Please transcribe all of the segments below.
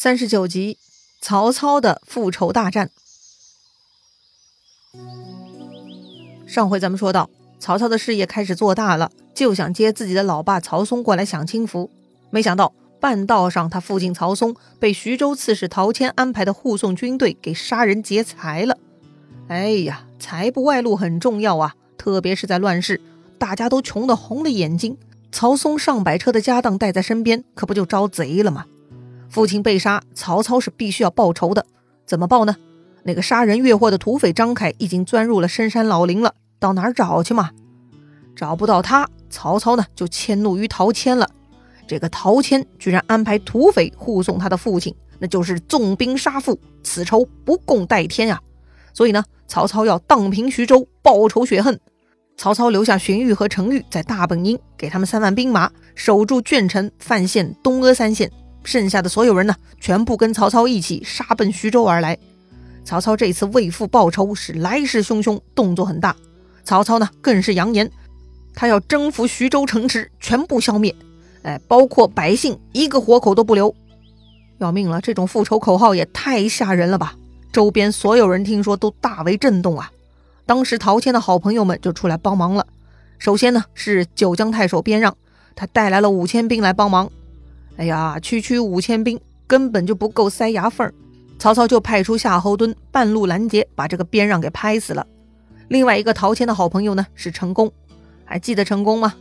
三十九集，曹操的复仇大战。上回咱们说到，曹操的事业开始做大了，就想接自己的老爸曹嵩过来享清福。没想到半道上，他父亲曹嵩被徐州刺史陶谦安排的护送军队给杀人劫财了。哎呀，财不外露很重要啊，特别是在乱世，大家都穷得红了眼睛。曹嵩上百车的家当带在身边，可不就招贼了吗？父亲被杀，曹操是必须要报仇的。怎么报呢？那个杀人越货的土匪张凯已经钻入了深山老林了，到哪儿找去嘛？找不到他，曹操呢就迁怒于陶谦了。这个陶谦居然安排土匪护送他的父亲，那就是纵兵杀父，此仇不共戴天呀！所以呢，曹操要荡平徐州，报仇雪恨。曹操留下荀彧和程昱在大本营，给他们三万兵马，守住鄄城、范县、东阿三县。剩下的所有人呢，全部跟曹操一起杀奔徐州而来。曹操这次为父报仇是来势汹汹，动作很大。曹操呢，更是扬言，他要征服徐州城池，全部消灭，哎，包括百姓一个活口都不留。要命了！这种复仇口号也太吓人了吧！周边所有人听说都大为震动啊。当时陶谦的好朋友们就出来帮忙了。首先呢，是九江太守边让，他带来了五千兵来帮忙。哎呀，区区五千兵根本就不够塞牙缝儿，曹操就派出夏侯惇半路拦截，把这个边让给拍死了。另外一个陶谦的好朋友呢是陈宫，还记得陈宫吗？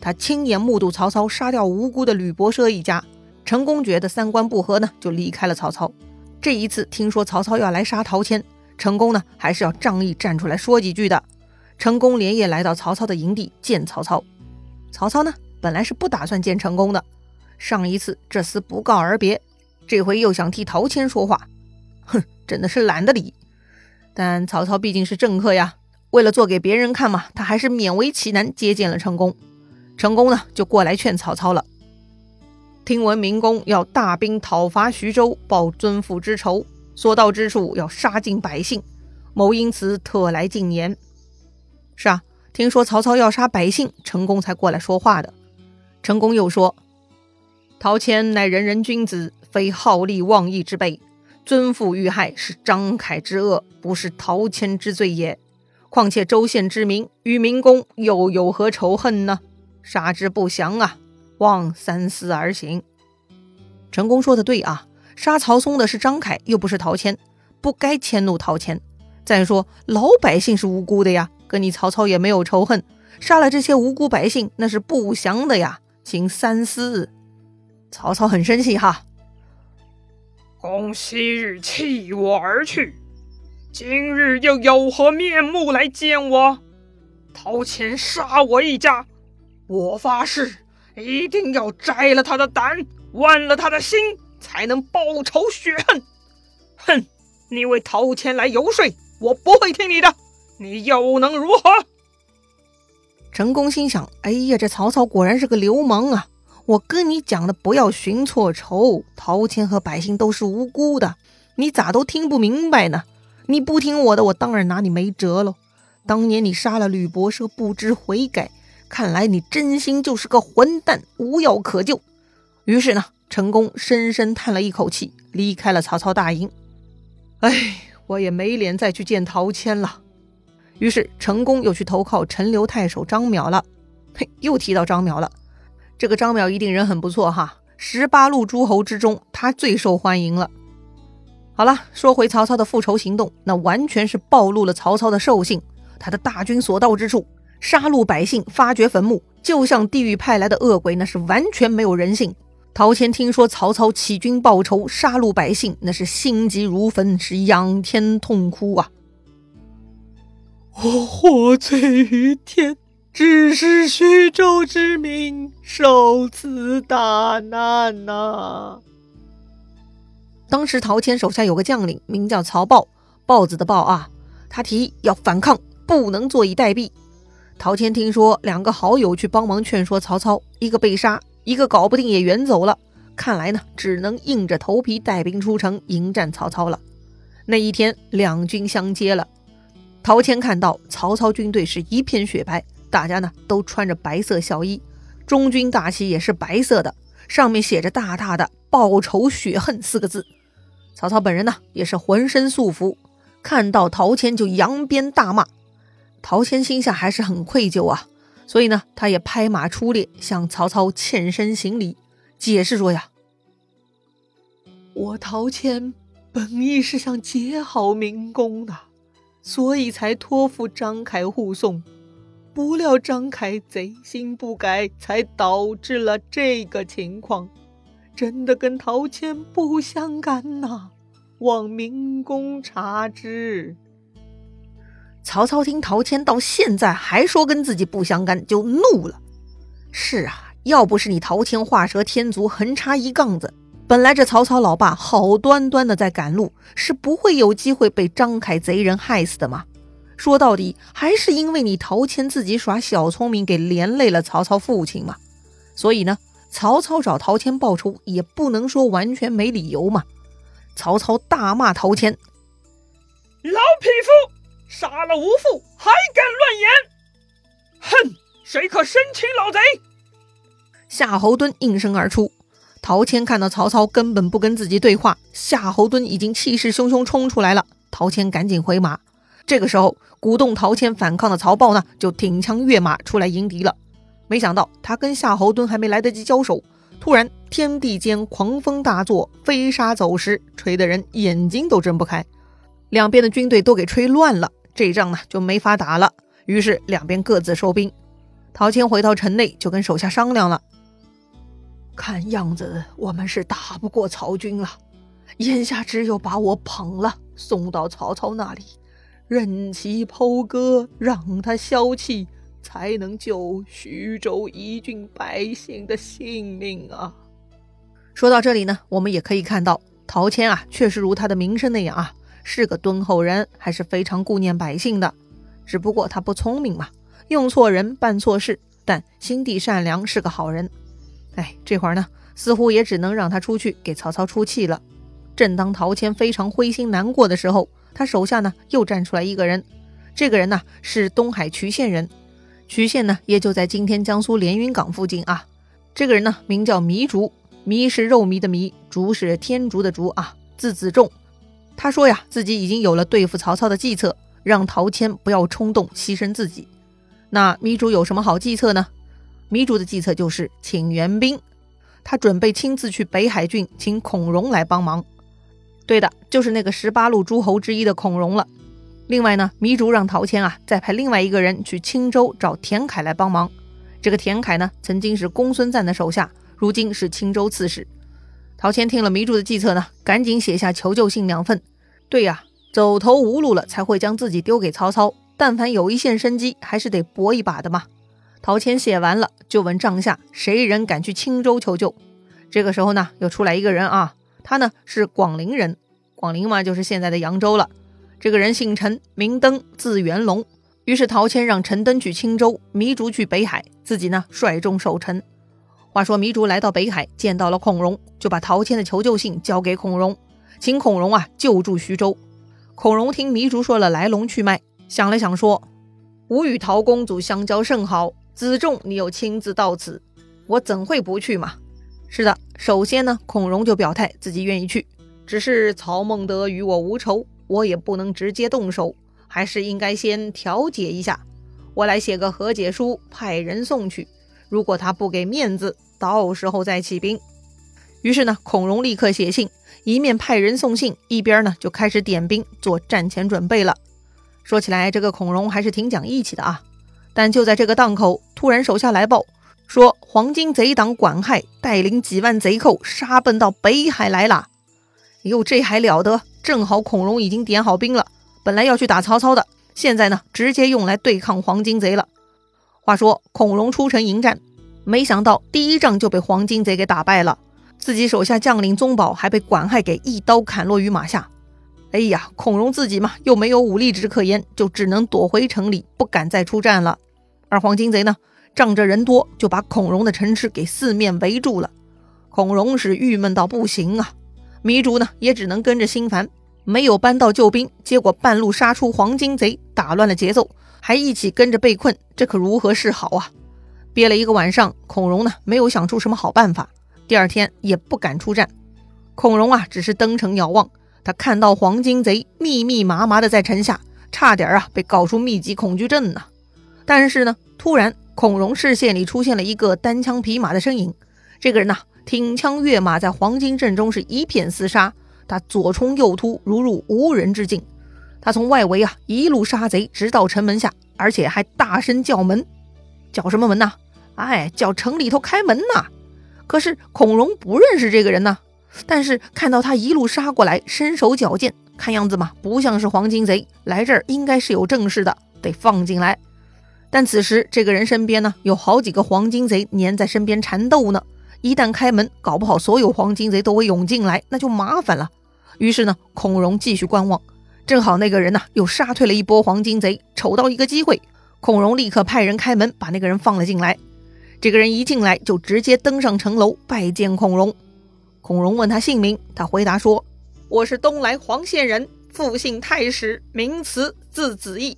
他亲眼目睹曹操杀掉无辜的吕伯奢一家，陈宫觉得三观不合呢，就离开了曹操。这一次听说曹操要来杀陶谦，陈宫呢还是要仗义站出来说几句的。陈宫连夜来到曹操的营地见曹操，曹操呢本来是不打算见陈宫的。上一次这厮不告而别，这回又想替陶谦说话，哼，真的是懒得理。但曹操毕竟是政客呀，为了做给别人看嘛，他还是勉为其难接见了成功。成功呢，就过来劝曹操了。听闻明公要大兵讨伐徐州，报尊父之仇，所到之处要杀尽百姓，某因此特来进言。是啊，听说曹操要杀百姓，成功才过来说话的。成功又说。陶谦乃仁人君子，非好利忘义之辈。尊父遇害是张凯之恶，不是陶谦之罪也。况且州县之民与民公又有何仇恨呢？杀之不祥啊！望三思而行。陈公说的对啊，杀曹嵩的是张凯，又不是陶谦，不该迁怒陶谦。再说老百姓是无辜的呀，跟你曹操也没有仇恨，杀了这些无辜百姓，那是不祥的呀，请三思。曹操很生气哈，公昔日弃我而去，今日又有何面目来见我？陶谦杀我一家，我发誓一定要摘了他的胆，剜了他的心，才能报仇雪恨。哼，你为陶谦来游说，我不会听你的，你又能如何？陈宫心想：哎呀，这曹操果然是个流氓啊！我跟你讲的，不要寻错仇。陶谦和百姓都是无辜的，你咋都听不明白呢？你不听我的，我当然拿你没辙喽。当年你杀了吕伯奢，不知悔改，看来你真心就是个混蛋，无药可救。于是呢，陈宫深深叹了一口气，离开了曹操大营。哎，我也没脸再去见陶谦了。于是陈宫又去投靠陈留太守张邈了。嘿，又提到张邈了。这个张邈一定人很不错哈，十八路诸侯之中，他最受欢迎了。好了，说回曹操的复仇行动，那完全是暴露了曹操的兽性。他的大军所到之处，杀戮百姓，发掘坟墓，就像地狱派来的恶鬼，那是完全没有人性。陶谦听说曹操起军报仇，杀戮百姓，那是心急如焚，是仰天痛哭啊！我获罪于天。只是徐州之民受此大难呐！当时陶谦手下有个将领，名叫曹豹，豹子的豹啊。他提议要反抗，不能坐以待毙。陶谦听说两个好友去帮忙劝说曹操，一个被杀，一个搞不定也远走了。看来呢，只能硬着头皮带兵出城迎战曹操了。那一天，两军相接了。陶谦看到曹操军队是一片雪白。大家呢都穿着白色孝衣，中军大旗也是白色的，上面写着大大的“报仇雪恨”四个字。曹操本人呢，也是浑身素服，看到陶谦就扬鞭大骂。陶谦心下还是很愧疚啊，所以呢，他也拍马出列，向曹操欠身行礼，解释说呀：“我陶谦本意是想结好明公的，所以才托付张凯护送。”不料张凯贼心不改，才导致了这个情况。真的跟陶谦不相干呐，望明公察之。曹操听陶谦到现在还说跟自己不相干，就怒了。是啊，要不是你陶谦画蛇添足，横插一杠子，本来这曹操老爸好端端的在赶路，是不会有机会被张凯贼人害死的吗？说到底，还是因为你陶谦自己耍小聪明，给连累了曹操父亲嘛。所以呢，曹操找陶谦报仇，也不能说完全没理由嘛。曹操大骂陶谦：“老匹夫，杀了无父还敢乱言！哼，谁可生擒老贼？”夏侯惇应声而出。陶谦看到曹操根本不跟自己对话，夏侯惇已经气势汹汹冲出来了。陶谦赶紧回马。这个时候，鼓动陶谦反抗的曹豹呢，就挺枪跃马出来迎敌了。没想到他跟夏侯惇还没来得及交手，突然天地间狂风大作，飞沙走石，吹得人眼睛都睁不开。两边的军队都给吹乱了，这仗呢就没法打了。于是两边各自收兵。陶谦回到城内，就跟手下商量了：看样子我们是打不过曹军了，眼下只有把我捧了，送到曹操那里。任其剖割，让他消气，才能救徐州一郡百姓的性命啊！说到这里呢，我们也可以看到，陶谦啊，确实如他的名声那样啊，是个敦厚人，还是非常顾念百姓的。只不过他不聪明嘛，用错人，办错事，但心地善良，是个好人。哎，这会儿呢，似乎也只能让他出去给曹操出气了。正当陶谦非常灰心难过的时候，他手下呢又站出来一个人，这个人呢是东海渠县人，渠县呢也就在今天江苏连云港附近啊。这个人呢名叫糜竺，糜是肉糜的糜，竺是天竺的竺啊，字子仲。他说呀，自己已经有了对付曹操的计策，让陶谦不要冲动牺牲自己。那糜竺有什么好计策呢？糜竺的计策就是请援兵，他准备亲自去北海郡请孔融来帮忙。对的，就是那个十八路诸侯之一的孔融了。另外呢，糜竺让陶谦啊再派另外一个人去青州找田凯来帮忙。这个田凯呢，曾经是公孙瓒的手下，如今是青州刺史。陶谦听了糜竺的计策呢，赶紧写下求救信两份。对呀，走投无路了才会将自己丢给曹操，但凡有一线生机，还是得搏一把的嘛。陶谦写完了，就问帐下谁人敢去青州求救。这个时候呢，又出来一个人啊。他呢是广陵人，广陵嘛就是现在的扬州了。这个人姓陈，名登，字元龙。于是陶谦让陈登去青州，糜竺去北海，自己呢率众守城。话说糜竺来到北海，见到了孔融，就把陶谦的求救信交给孔融，请孔融啊救助徐州。孔融听糜竺说了来龙去脉，想了想说：“吾与陶公祖相交甚好，子重你又亲自到此，我怎会不去嘛？”是的，首先呢，孔融就表态自己愿意去，只是曹孟德与我无仇，我也不能直接动手，还是应该先调解一下。我来写个和解书，派人送去。如果他不给面子，到时候再起兵。于是呢，孔融立刻写信，一面派人送信，一边呢就开始点兵做战前准备了。说起来，这个孔融还是挺讲义气的啊。但就在这个档口，突然手下来报。说黄巾贼党管亥带领几万贼寇杀奔到北海来了，哟，这还了得！正好孔融已经点好兵了，本来要去打曹操的，现在呢，直接用来对抗黄巾贼了。话说孔融出城迎战，没想到第一仗就被黄巾贼给打败了，自己手下将领宗保还被管亥给一刀砍落于马下。哎呀，孔融自己嘛又没有武力值可言，就只能躲回城里，不敢再出战了。而黄巾贼呢？仗着人多，就把孔融的城池给四面围住了。孔融是郁闷到不行啊！糜竺呢，也只能跟着心烦，没有搬到救兵，结果半路杀出黄巾贼，打乱了节奏，还一起跟着被困，这可如何是好啊？憋了一个晚上，孔融呢，没有想出什么好办法，第二天也不敢出战。孔融啊，只是登城遥望，他看到黄金贼密密麻麻的在城下，差点啊被搞出密集恐惧症呢。但是呢，突然孔融视线里出现了一个单枪匹马的身影，这个人呐，挺枪跃马，在黄金阵中是一片厮杀，他左冲右突，如入无人之境。他从外围啊一路杀贼，直到城门下，而且还大声叫门，叫什么门呐？哎，叫城里头开门呐！可是孔融不认识这个人呐，但是看到他一路杀过来，身手矫健，看样子嘛，不像是黄金贼，来这儿应该是有正事的，得放进来。但此时这个人身边呢，有好几个黄金贼粘在身边缠斗呢，一旦开门，搞不好所有黄金贼都会涌进来，那就麻烦了。于是呢，孔融继续观望。正好那个人呢，又杀退了一波黄金贼，瞅到一个机会，孔融立刻派人开门，把那个人放了进来。这个人一进来就直接登上城楼拜见孔融。孔融问他姓名，他回答说：“我是东来黄县人，父姓太史，名慈，字子义。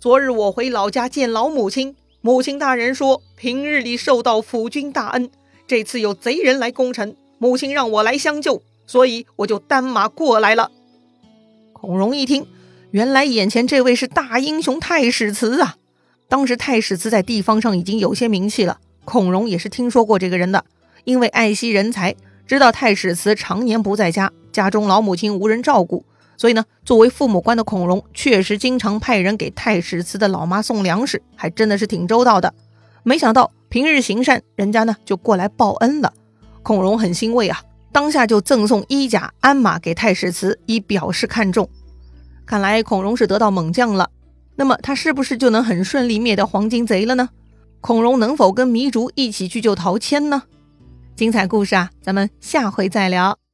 昨日我回老家见老母亲，母亲大人说平日里受到辅君大恩，这次有贼人来攻城，母亲让我来相救，所以我就单马过来了。”孔融一听，原来眼前这位是大英雄太史慈啊！当时太史慈在地方上已经有些名气了，孔融也是听说过这个人的。因为爱惜人才，知道太史慈常年不在家，家中老母亲无人照顾，所以呢，作为父母官的孔融确实经常派人给太史慈的老妈送粮食，还真的是挺周到的。没想到平日行善，人家呢就过来报恩了，孔融很欣慰啊。当下就赠送衣甲鞍马给太史慈，以表示看重。看来孔融是得到猛将了，那么他是不是就能很顺利灭掉黄金贼了呢？孔融能否跟糜竺一起去救陶谦呢？精彩故事啊，咱们下回再聊。